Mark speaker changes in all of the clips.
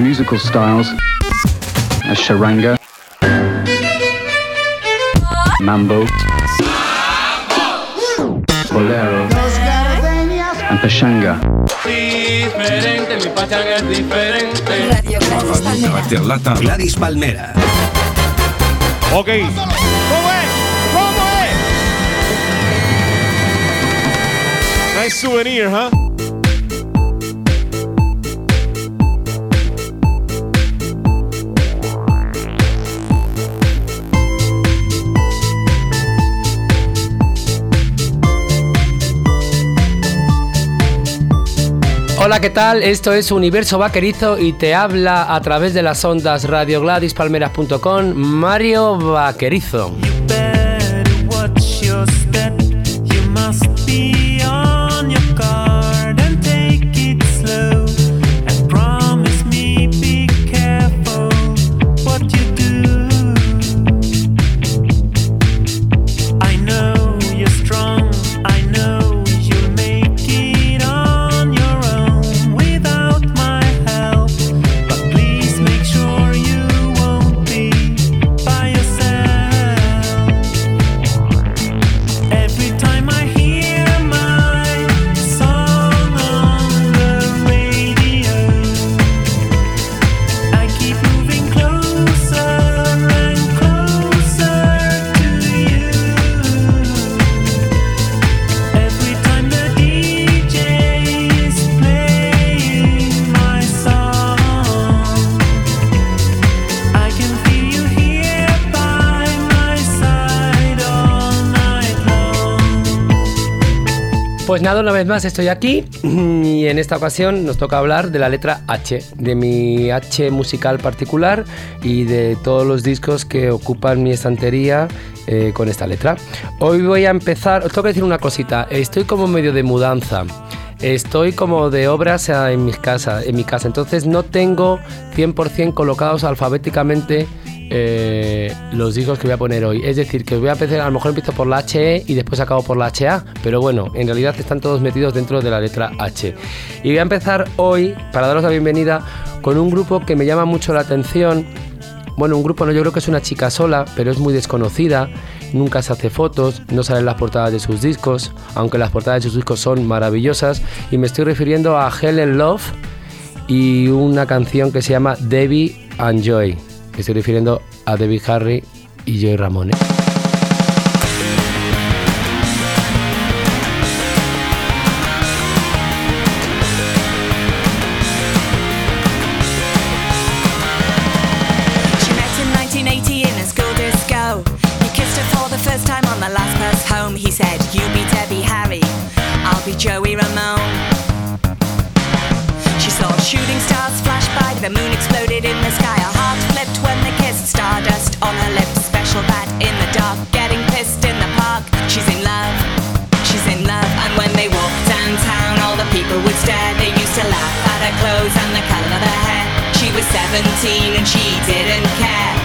Speaker 1: musical styles as charanga, mambo, bolero, and pachanga.
Speaker 2: Diferente, mi pachanga es diferente.
Speaker 3: Radio Gladys Palmera.
Speaker 4: Carácter latin.
Speaker 5: Gladys Palmera.
Speaker 6: Ok. ¿Cómo es? ¿Cómo es? Nice souvenir, huh?
Speaker 7: Hola, ¿qué tal? Esto es Universo Vaquerizo y te habla a través de las ondas radiogladys.palmeras.com Mario Vaquerizo. Pues nada, una vez más estoy aquí y en esta ocasión nos toca hablar de la letra H, de mi H musical particular y de todos los discos que ocupan mi estantería eh, con esta letra. Hoy voy a empezar, os tengo que decir una cosita, estoy como medio de mudanza. Estoy como de obras en mi casa, en mi casa, entonces no tengo 100% colocados alfabéticamente eh, los discos que voy a poner hoy. Es decir, que voy a empezar, a lo mejor empiezo por la HE y después acabo por la HA, pero bueno, en realidad están todos metidos dentro de la letra H. Y voy a empezar hoy, para daros la bienvenida, con un grupo que me llama mucho la atención. Bueno, un grupo no, yo creo que es una chica sola, pero es muy desconocida, nunca se hace fotos, no salen las portadas de sus discos, aunque las portadas de sus discos son maravillosas, y me estoy refiriendo a Helen Love y una canción que se llama Debbie and Joy. Me estoy refiriendo a Debbie Harry y Joy Ramone.
Speaker 3: She met 17 and she didn't care.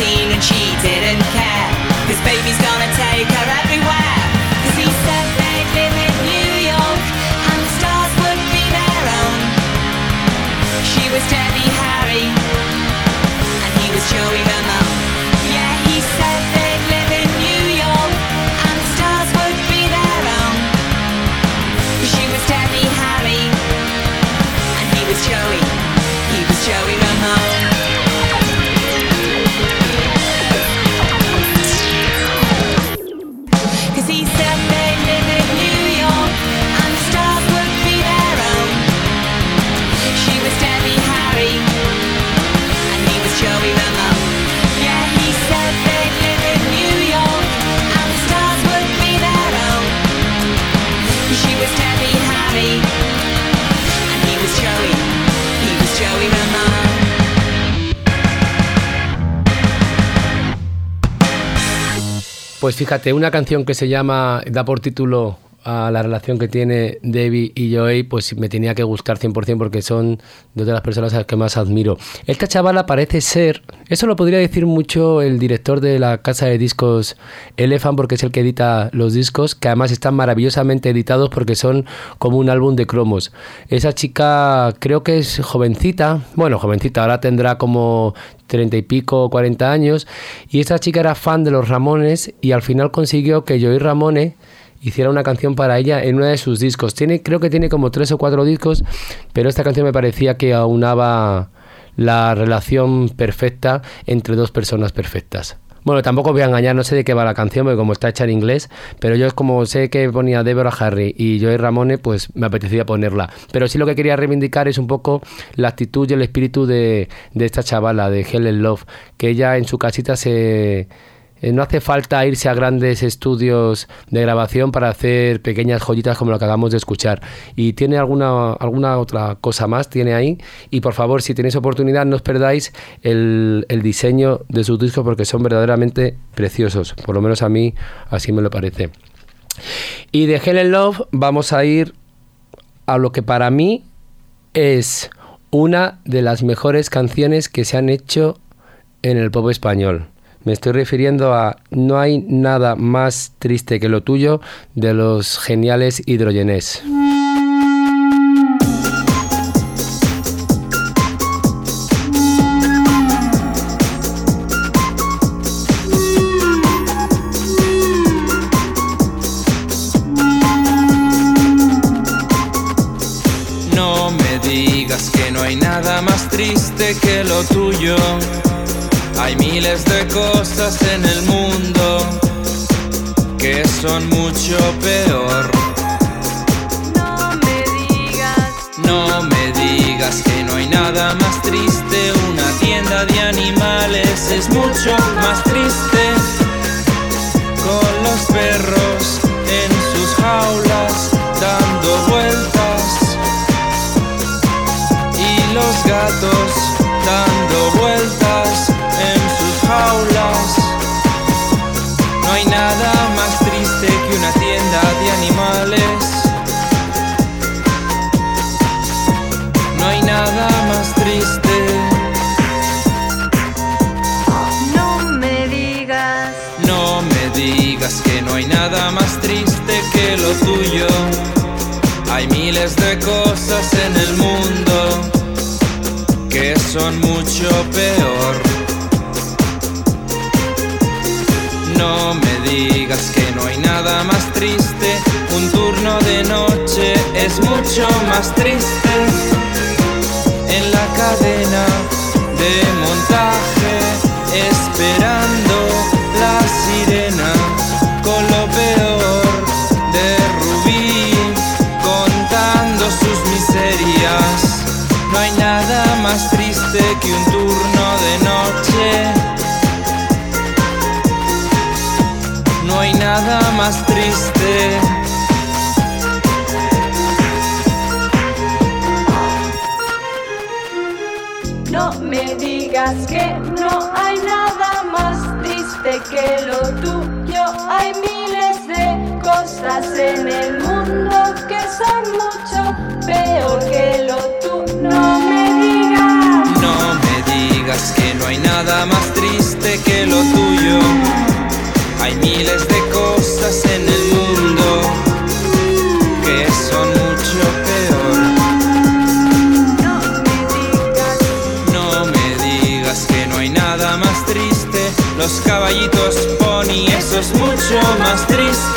Speaker 3: 17 and she didn't care.
Speaker 7: Pues fíjate, una canción que se llama, da por título a la relación que tiene Debbie y Joey, pues me tenía que gustar 100% porque son dos de las personas a las que más admiro. Esta chavala parece ser, eso lo podría decir mucho el director de la casa de discos Elephant, porque es el que edita los discos, que además están maravillosamente editados porque son como un álbum de cromos. Esa chica creo que es jovencita, bueno, jovencita, ahora tendrá como treinta y pico, 40 años, y esta chica era fan de los Ramones y al final consiguió que Joey Ramone hiciera una canción para ella en uno de sus discos. Tiene, creo que tiene como tres o cuatro discos, pero esta canción me parecía que aunaba la relación perfecta entre dos personas perfectas. Bueno, tampoco voy a engañar, no sé de qué va la canción, porque como está hecha en inglés, pero yo es como sé que ponía Deborah Harry y Joey Ramone, pues me apetecía ponerla. Pero sí lo que quería reivindicar es un poco la actitud y el espíritu de, de esta chavala, de Helen Love, que ella en su casita se eh, no hace falta irse a grandes estudios de grabación para hacer pequeñas joyitas como lo que acabamos de escuchar. Y tiene alguna, alguna otra cosa más, tiene ahí. Y por favor, si tenéis oportunidad, no os perdáis el, el diseño de sus discos porque son verdaderamente preciosos. Por lo menos a mí así me lo parece. Y de Helen Love vamos a ir a lo que para mí es una de las mejores canciones que se han hecho en el pop español. Me estoy refiriendo a No hay nada más triste que lo tuyo de los geniales hidrogenés.
Speaker 4: Digas que no hay nada más triste que lo tuyo. Hay miles de cosas en el mundo que son mucho peor.
Speaker 3: No me digas
Speaker 4: que no hay nada más triste. Un turno de noche es mucho más triste. En la cadena de montaje, esperando la sirena más triste que un turno de noche. No hay nada más triste.
Speaker 5: No me digas que no hay nada más triste que lo tuyo. Hay miles de cosas en el mundo mucho
Speaker 4: más triste.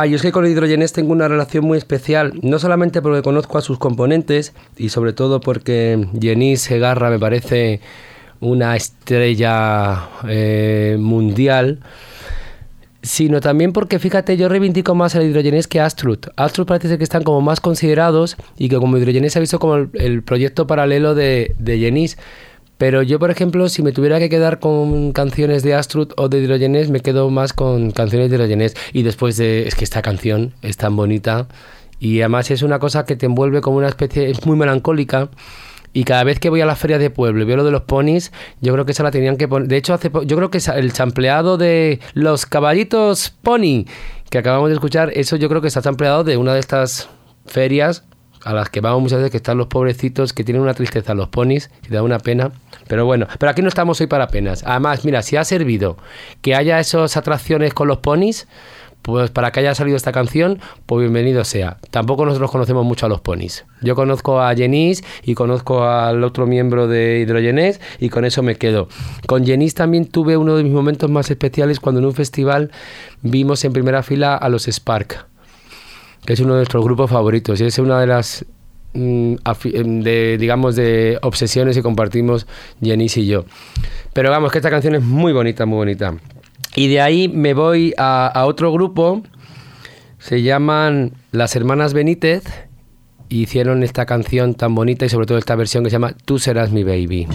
Speaker 7: Ah, yo es que con el hidrogenés tengo una relación muy especial, no solamente porque conozco a sus componentes y sobre todo porque Jenny Segarra me parece una estrella eh, mundial, sino también porque fíjate, yo reivindico más el hidrogenés que Astrut. Astrut parece que están como más considerados y que como hidrogenés se ha visto como el, proyecto paralelo de, de. Pero yo, por ejemplo, si me tuviera que quedar con canciones de Astrut o de Hidrogenés, me quedo más con canciones de Hidrogenés. Y después de... Es que esta canción es tan bonita y además es una cosa que te envuelve como una especie... Es muy melancólica. Y cada vez que voy a las ferias de pueblo y veo lo de los ponis, yo creo que esa la tenían que poner. De hecho, hace yo creo que el sampleado de los caballitos pony que acabamos de escuchar, eso yo creo que está sampleado de una de estas ferias a las que vamos muchas veces, que están los pobrecitos, que tienen una tristeza los ponis, que da una pena. Pero bueno, pero aquí no estamos hoy para penas. Además, mira, si ha servido que haya esas atracciones con los ponis, pues para que haya salido esta canción, pues bienvenido sea. Tampoco nosotros conocemos mucho a los ponis. Yo conozco a Jenis y conozco al otro miembro de Hidrogenés y con eso me quedo. Con Jenis también tuve uno de mis momentos más especiales cuando en un festival vimos en primera fila a los Spark, que es uno de nuestros grupos favoritos y es una de las mm, em, de digamos de obsesiones que compartimos Jenis y yo. Pero vamos, que esta canción es muy bonita, muy bonita. Y de ahí me voy a, a otro grupo, se llaman Las Hermanas Benítez, hicieron esta canción tan bonita y sobre todo esta versión que se llama Tú serás mi baby.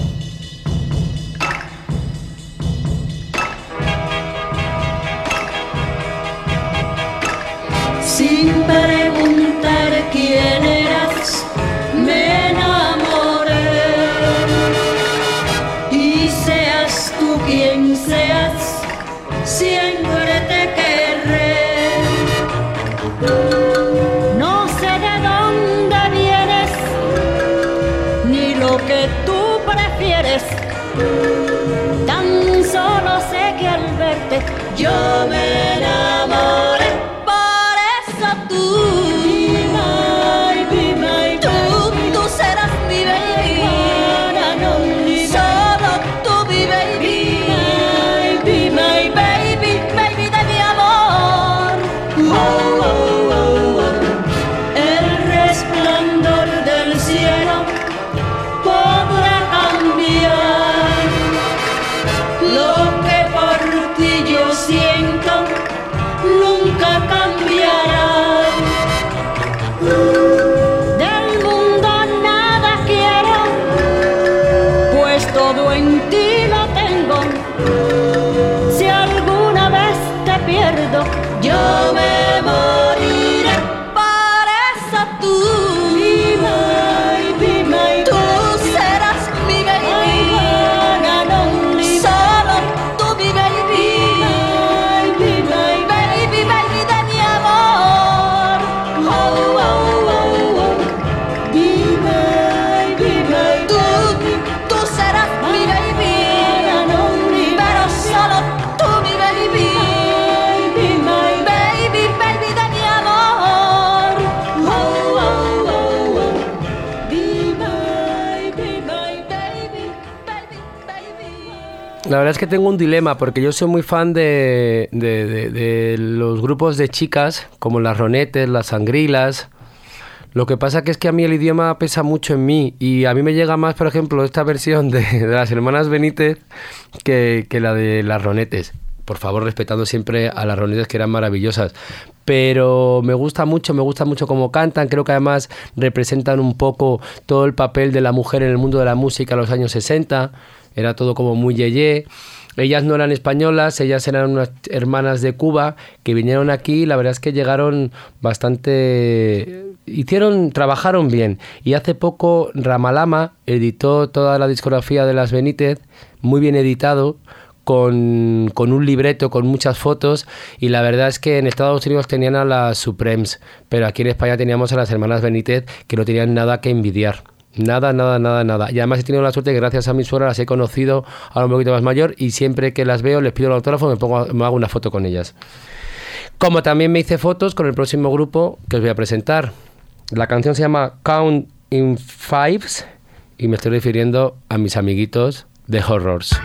Speaker 7: La verdad es que tengo un dilema porque yo soy muy fan de, los grupos de chicas como las Ronetes, las Sangrilas. Lo que pasa es que a mí el idioma pesa mucho en mí y a mí me llega más, por ejemplo, esta versión de, las hermanas Benítez que, que la de las Ronetes. por favor, respetando siempre a las reuniones que eran maravillosas. Pero me gusta mucho, me gusta mucho cómo cantan. Creo que además representan un poco todo el papel de la mujer en el mundo de la música en los años 60. Era todo como muy yeye. Ellas no eran españolas, ellas eran unas hermanas de Cuba que vinieron aquí la verdad es que llegaron bastante... Hicieron, trabajaron bien. Y hace poco Ramalama editó toda la discografía de las Benítez, muy bien editado, con, con un libreto, con muchas fotos, y la verdad es que en Estados Unidos tenían a las Supremes, pero aquí en España teníamos a las hermanas Benítez que no tenían nada que envidiar. Nada, nada, nada, nada. Y además he tenido la suerte que gracias a mi suegra las he conocido ahora un poquito más mayor y siempre que las veo les pido el autógrafo me, pongo, me hago una foto con ellas. Como también me hice fotos con el próximo grupo que os voy a presentar. La canción se llama Count in Fives y me estoy refiriendo a mis amiguitos de Horrors.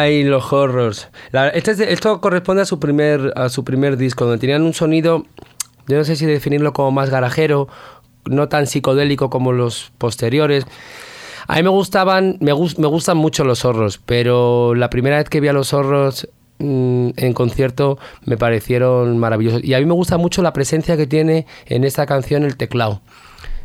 Speaker 7: Ay, los horrors. La- este esto corresponde a su primer a su primer disco, donde tenían un sonido, yo no sé si definirlo como más garajero, no tan psicodélico como los posteriores. A mí me gustaban, me, gus- me gustan mucho los zorros, pero la primera vez que vi a los zorros mm, en concierto me parecieron maravillosos. Y a mí me gusta mucho la presencia que tiene en esta canción el teclado.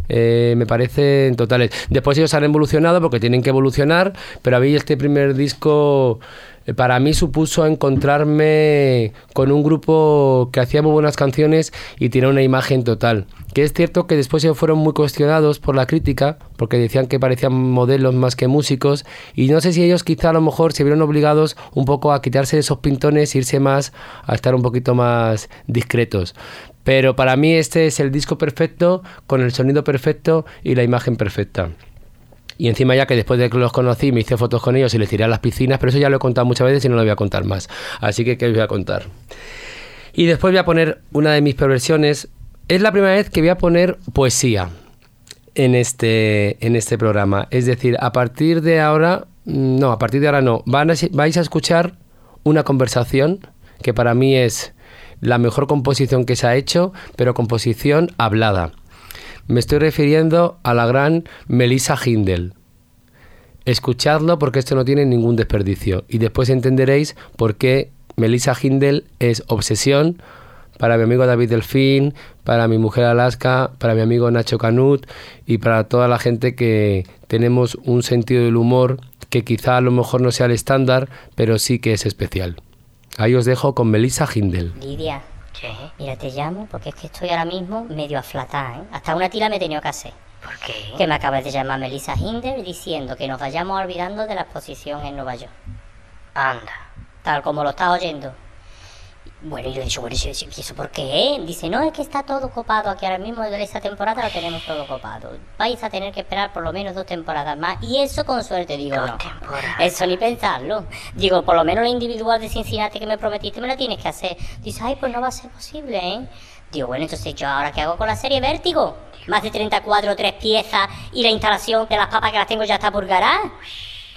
Speaker 7: Eh, me parecen totales. Después ellos han evolucionado porque tienen que evolucionar, pero a mí este primer disco eh, para mí supuso encontrarme con un grupo que hacía muy buenas canciones y tiene una imagen total. Que es cierto que después ellos fueron muy cuestionados por la crítica, porque decían que parecían modelos más que músicos, y no sé si ellos quizá a lo mejor se vieron obligados un poco a quitarse esos pintones e irse más a estar un poquito más discretos Pero para mí este es el disco perfecto, con el sonido perfecto y la imagen perfecta. Y encima ya que después de que los conocí me hice fotos con ellos y les tiré a las piscinas, pero eso ya lo he contado muchas veces y no lo voy a contar más. Así que ¿qué os voy a contar? Y después voy a poner una de mis perversiones. Es la primera vez que voy a poner poesía en este, en este programa. Es decir, a partir de ahora, mm, no, a partir de ahora no, van a, vais a escuchar una conversación que para mí es la mejor composición que se ha hecho, pero composición hablada. Me estoy refiriendo a la gran Melissa Hindel. Escuchadlo porque esto no tiene ningún desperdicio y después entenderéis por qué Melissa Hindel es obsesión para mi amigo David Delfín, para mi mujer Alaska, para mi amigo Nacho Canut y para toda la gente que tenemos un sentido del humor que quizá a lo mejor no sea el estándar, pero sí que es especial. Ahí os dejo con Melissa Hindel.
Speaker 8: Lidia, mira, te llamo porque es que estoy ahora mismo medio aflatada, ¿eh? Hasta una tira me he tenido que hacer. ¿Por qué? Que me acaba de llamar Melissa Hinder diciendo que nos vayamos olvidando de la exposición en Nueva York. Anda. Tal como lo estás oyendo. Bueno, y yo he dicho, bueno, ¿y eso- por qué? Dice, no, es que está todo copado aquí ahora mismo, de esa temporada lo tenemos todo copado. Vais a tener que esperar por lo menos dos temporadas más. Y eso con suerte, digo, no. Eso ni pensarlo. Digo, por lo menos la individual de Cincinnati que me prometiste me la tienes que hacer. Dice, ay, pues no va a ser posible, ¿eh? Digo, bueno, entonces yo ahora qué hago con la serie Vértigo? Más de 34, tres piezas y la instalación de las papas que las tengo ya está por garar.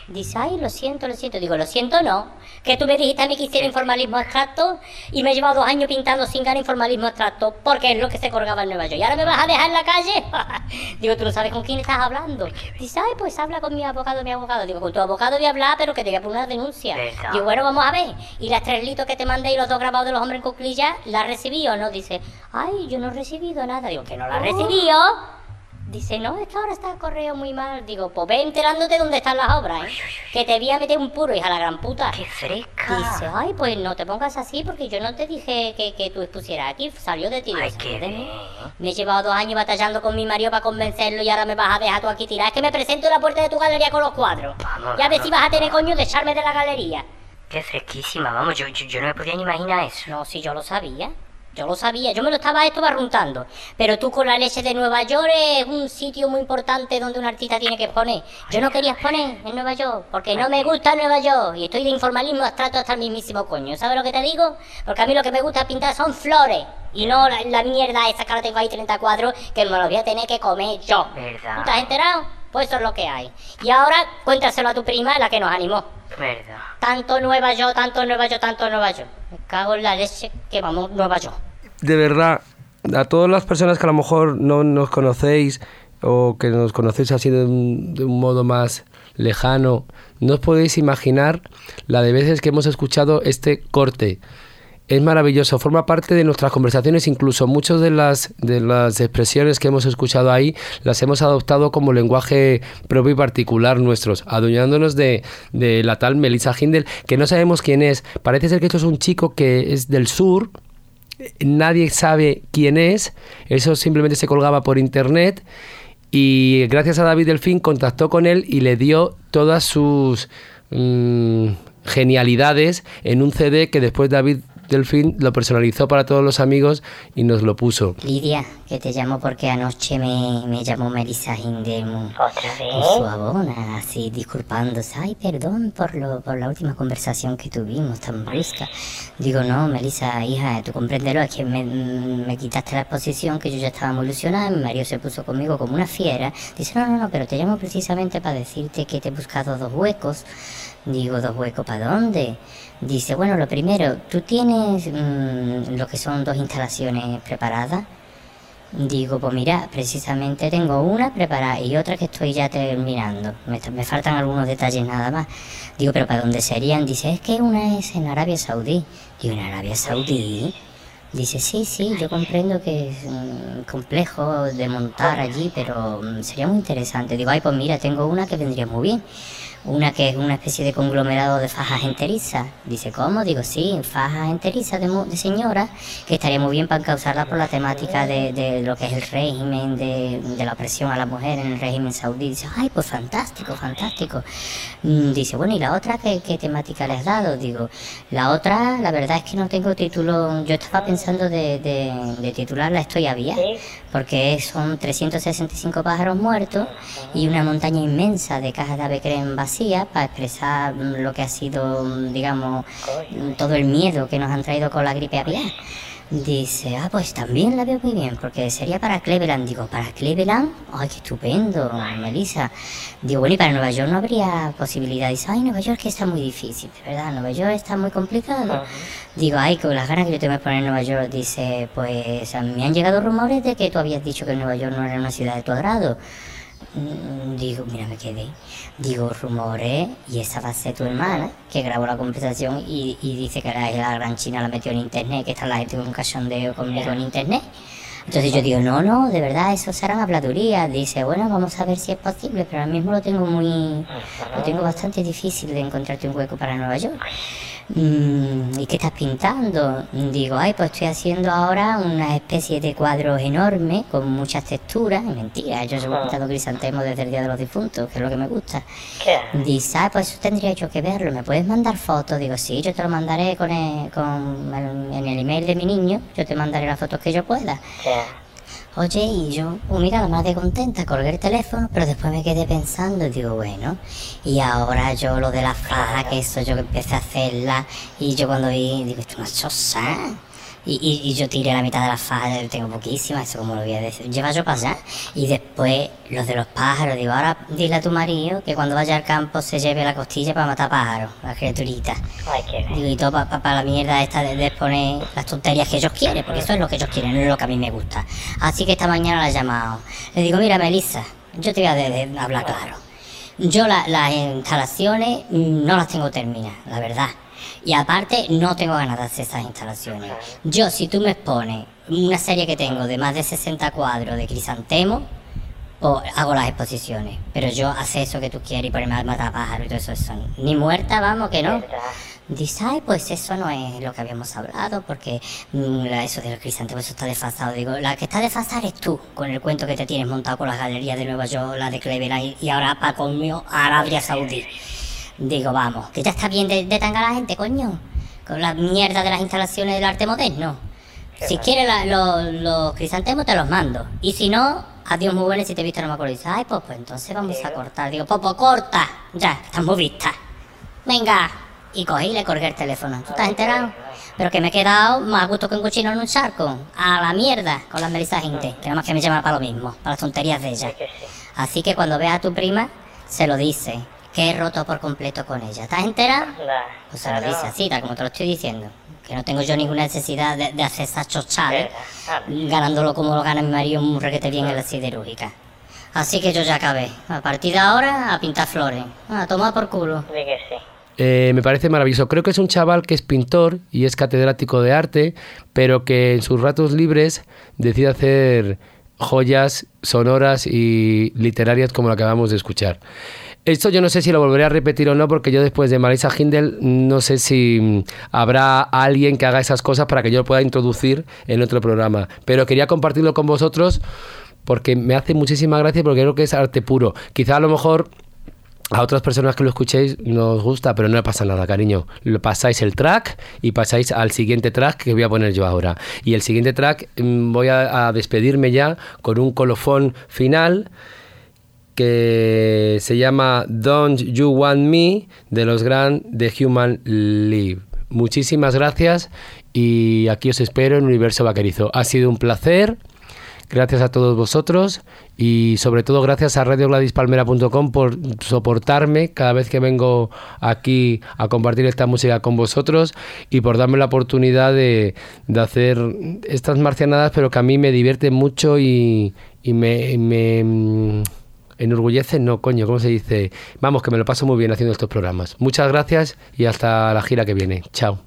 Speaker 8: Dice, ay, lo siento, lo siento. Digo, lo siento, no. Que tú me dijiste a mí que hiciera informalismo abstracto y me he llevado dos años pintando sin ganar informalismo abstracto porque es lo que se colgaba en Nueva York. ¿Y ahora me vas a dejar en la calle? Digo, tú no sabes con quién estás hablando. Dice, ay, pues habla con mi abogado, mi abogado. Digo, con tu abogado voy a hablar, pero que te voy a poner una denuncia. Digo, bueno, vamos a ver. Y las tres litos que te mandé y los dos grabados de los hombres en cuclillas, ¿las recibí o no? Dice, ay, yo no he recibido nada. Digo, que no la
Speaker 9: Oh.
Speaker 8: recibió. Dice, no, es que ahora está el correo muy mal. Digo, pues ve enterándote dónde están las obras, ¿eh? Que te voy a meter un puro, hija la gran puta. ¡Qué fresca! Dice, ay, pues no te pongas así porque yo no te dije que, que tú expusieras aquí. Salió de ti. "Salió de mí". Me he llevado dos años batallando con mi marido para convencerlo y ahora me vas a dejar tú aquí tirar. Es que me presento en la puerta de tu galería con los cuadros.
Speaker 9: Vamos,
Speaker 8: y a ver
Speaker 9: vamos.
Speaker 8: si vas a tener coño de echarme de la galería.
Speaker 9: Qué fresquísima, vamos, yo, yo, yo no me podía ni imaginar eso.
Speaker 8: No, si yo lo sabía. Yo lo sabía, yo me lo estaba esto barruntando. Pero tú con la leche de Nueva York es un sitio muy importante donde un artista tiene que exponer. Yo no quería exponer en Nueva York, porque no me gusta Nueva York. Y estoy de informalismo abstracto hasta el mismísimo coño. ¿Sabes lo que te digo? Porque a mí lo que me gusta pintar son flores. Y no la, la mierda esa que ahora tengo ahí 30 cuadros que me los voy a tener que comer yo. ¿Tú te has enterado? Pues eso es lo que hay. Y ahora cuéntaselo a tu prima, la que nos animó.
Speaker 9: Verdad.
Speaker 8: Tanto Nueva York, tanto Nueva York, tanto Nueva York. Me cago en la leche que vamos Nueva York.
Speaker 7: de verdad, a todas las personas que a lo mejor no nos conocéis o que nos conocéis así de un, de un modo más lejano, no os podéis imaginar la de veces que hemos escuchado este corte. Es maravilloso, forma parte de nuestras conversaciones, incluso muchas de las, de las expresiones que hemos escuchado ahí las hemos adoptado como lenguaje propio y particular nuestros, adueñándonos de, de la tal Melissa Hindel, que no sabemos quién es. Parece ser que esto es un chico que es del sur, nadie sabe quién es, eso simplemente se colgaba por internet y gracias a David Delfín contactó con él y le dio todas sus mm, genialidades en un CD que después David Delfín lo personalizó para todos los amigos y nos lo puso.
Speaker 8: Lidia, que te llamo porque anoche me, me llamó Melissa Hinder mu-
Speaker 9: ¿Otra vez?
Speaker 8: con su abona, así disculpándose. Ay, perdón por, lo, por la última conversación que tuvimos tan brusca. Digo, no, Melissa, hija, tú comprenderlo, es que me, me quitaste la exposición, que yo ya estaba muy ilusionada, mi marido se puso conmigo como una fiera. Dice, no, no, no, pero te llamo precisamente para decirte que te he buscado dos huecos. Digo, ¿dos huecos para dónde? Dice, bueno, lo primero, ¿tú tienes mm, lo que son dos instalaciones preparadas? Digo, pues mira, precisamente tengo una preparada y otra que estoy ya terminando. Me, me faltan algunos detalles nada más. Digo, pero ¿para dónde serían? Dice, es que una es en Arabia Saudí. Digo, ¿en Arabia Saudí? Dice, sí, sí, yo comprendo que es mm, complejo de montar allí, pero mm, sería muy interesante. Digo, ay, pues mira, tengo una que vendría muy bien. Una que es una especie de conglomerado de fajas enterizas. Dice, ¿cómo? Digo, sí, fajas enterizas de, de señora, que estaría muy bien para encauzarla por la temática de, de lo que es el régimen, de, de la opresión a la mujer en el régimen saudí. Dice, ay, pues fantástico, fantástico. Mm, Dice, bueno, ¿y la otra qué, qué temática le has dado? Digo, la otra, la verdad es que no tengo título. Yo estaba pensando de, de, titularla Estoy a vía, porque son 365 pájaros muertos y una montaña inmensa de cajas de ave creme vacías para expresar lo que ha sido, digamos, todo el miedo que nos han traído con la gripe aviar. Dice, ah, pues también la veo muy bien, porque sería para Cleveland. Digo, ¿para Cleveland? Ay, qué estupendo, Melissa. Digo, bueno, y para Nueva York no habría posibilidad. Dice, ay, Nueva York que está muy difícil, de verdad, Nueva York está muy complicado. Digo, ay, con las ganas que yo tengo de poner en Nueva York, dice, pues a me han llegado rumores de que tú habías dicho que Nueva York no era una ciudad de tu agrado. Mm, Digo, mira, me quedé. Digo, rumores, y esa va a ser tu hermana, que grabó la conversación y, y dice que la, la gran china la metió en internet, que está la gente con cachondeo conmigo en internet. Entonces yo digo, no, no, de verdad, eso serán habladurías. Dice, bueno, vamos a ver si es posible, pero ahora mismo lo tengo muy, lo tengo bastante difícil de encontrarte un hueco para Nueva York. Mm, ¿Y qué estás pintando? Digo, ay, pues estoy haciendo ahora una especie de cuadro enorme con muchas texturas. Mentira, yo llevo pintando crisantemos desde el Día de los Difuntos, que es lo que me gusta. Dice, ah, pues eso tendría yo que verlo, ¿me puedes mandar fotos? Digo, sí, yo te lo mandaré con el- con el- en el email de mi niño, yo te mandaré las fotos que yo pueda. Oye, y yo, pues mira, la madre contenta, colgué el teléfono, pero después me quedé pensando y digo, bueno, y ahora yo lo de la faja, que eso yo empecé a hacerla, y yo cuando vi, digo, esto es una choza. Y, y, y yo tiré la mitad de la faja, yo tengo poquísima, eso como lo voy a decir, lleva yo para allá. Y después, los de los pájaros, digo, ahora dile a tu marido que cuando vaya al campo se lleve la costilla para matar pájaros, la criaturita.
Speaker 9: Ay, qué bien.
Speaker 8: Digo, y todo para la mierda esta de, de exponer las tonterías que ellos quieren, porque eso es lo que ellos quieren, no es lo que a mí me gusta. Así que esta mañana la he llamado. Le digo, mira, Melissa, yo te voy a de- de hablar claro. Yo la- las instalaciones no las tengo terminadas, la verdad. Y aparte, no tengo ganas de hacer esas instalaciones. Yo, si tú me expones una serie que tengo de más de 60 cuadros de crisantemo, o hago las exposiciones. Pero yo hacer eso que tú quieres y ponerme a matar pájaros y todo eso, ni muerta, vamos, que no. Dice, ay, pues eso no es lo que habíamos hablado, porque mm, la- eso del crisantemo, eso está desfasado. Digo, la que está desfasada eres tú, con el cuento que te tienes montado con las galerías de Nueva York, la de Cleveland y, y ahora para conmigo Arabia Saudí. Digo, vamos, que ya está bien de, de tanga la gente, coño, con la mierda de las instalaciones del arte moderno. Si quieres los, crisantemos te los mando. Y si no, adiós muy buenas si te he visto no me acuerdo. Y dice, ay, pues, pues entonces vamos a cortar. Digo, pues corta. Ya, estamos vistas. Venga. Y cogí y le colgué el teléfono. ¿Tú estás enterado? Pero que me he quedado más a gusto que un cochino en un charco. A la mierda con la Melissa gente. Que nada más que me llama para lo mismo, para las tonterías de ella. Así que cuando veas a tu prima, se lo dice. Que he roto por completo con ella. ¿Estás enterado? Pues se lo dice así, tal como te lo estoy diciendo. Que no tengo yo ninguna necesidad de, de hacer esas chochales, ganándolo como lo gana mi marido un requete bien en la siderúrgica. Así que yo ya acabé. A partir de ahora, a pintar flores. A tomar por culo.
Speaker 9: Que sí.
Speaker 7: Eh, me parece maravilloso. Creo que es un chaval que es pintor y es catedrático de arte, pero que en sus ratos libres decide hacer joyas sonoras y literarias como la que acabamos de escuchar. Esto yo no sé si lo volveré a repetir o no, porque yo después de Marisa Hindel no sé si mm, habrá alguien que haga esas cosas para que yo lo pueda introducir en otro programa. Pero quería compartirlo con vosotros porque me hace muchísima gracia porque creo que es arte puro. Quizá a lo mejor a otras personas que lo escuchéis nos gusta, pero no pasa nada, cariño. Lo pasáis el track y pasáis al siguiente track que voy a poner yo ahora. Y el siguiente track mm, voy a despedirme ya con un colofón final que se llama Don't You Want Me de los Grand The Human Live. Muchísimas gracias y aquí os espero en Universo Vaquerizo. Ha sido un placer. Gracias a todos vosotros y sobre todo gracias a radiogradispalmera.com por soportarme cada vez que vengo aquí a compartir esta música con vosotros y por darme la oportunidad de, de hacer estas marcianadas, pero que a mí me divierte mucho y, y me, me, mm, enorgullece, no coño, ¿cómo se dice? Vamos, que me lo paso muy bien haciendo estos programas. Muchas gracias y hasta la gira que viene. Chao.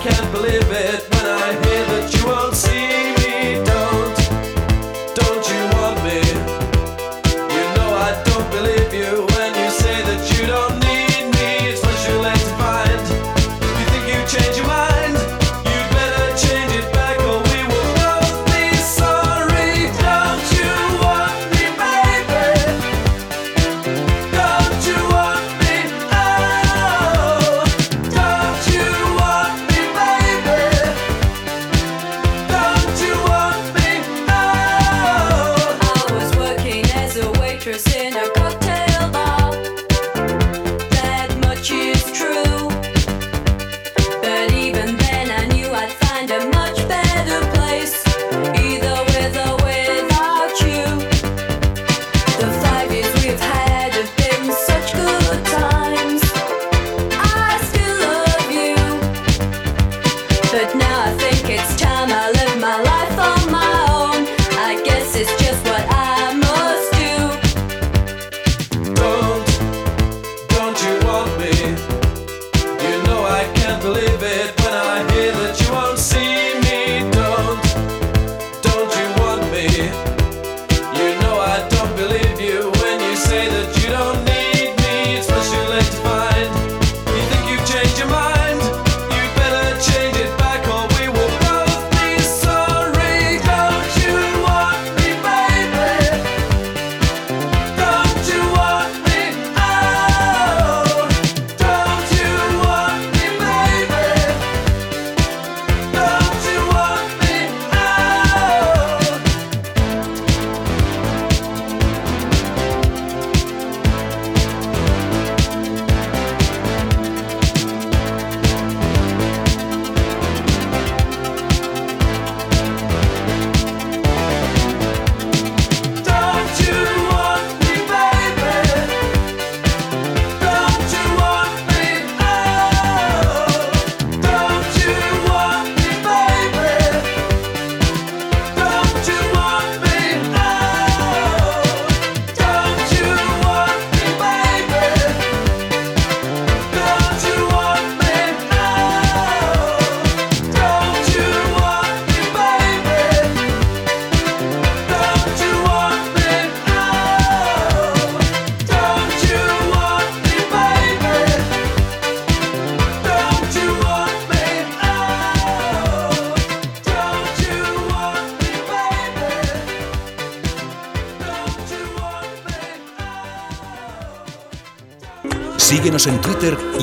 Speaker 10: can't believe it when I hear that you are.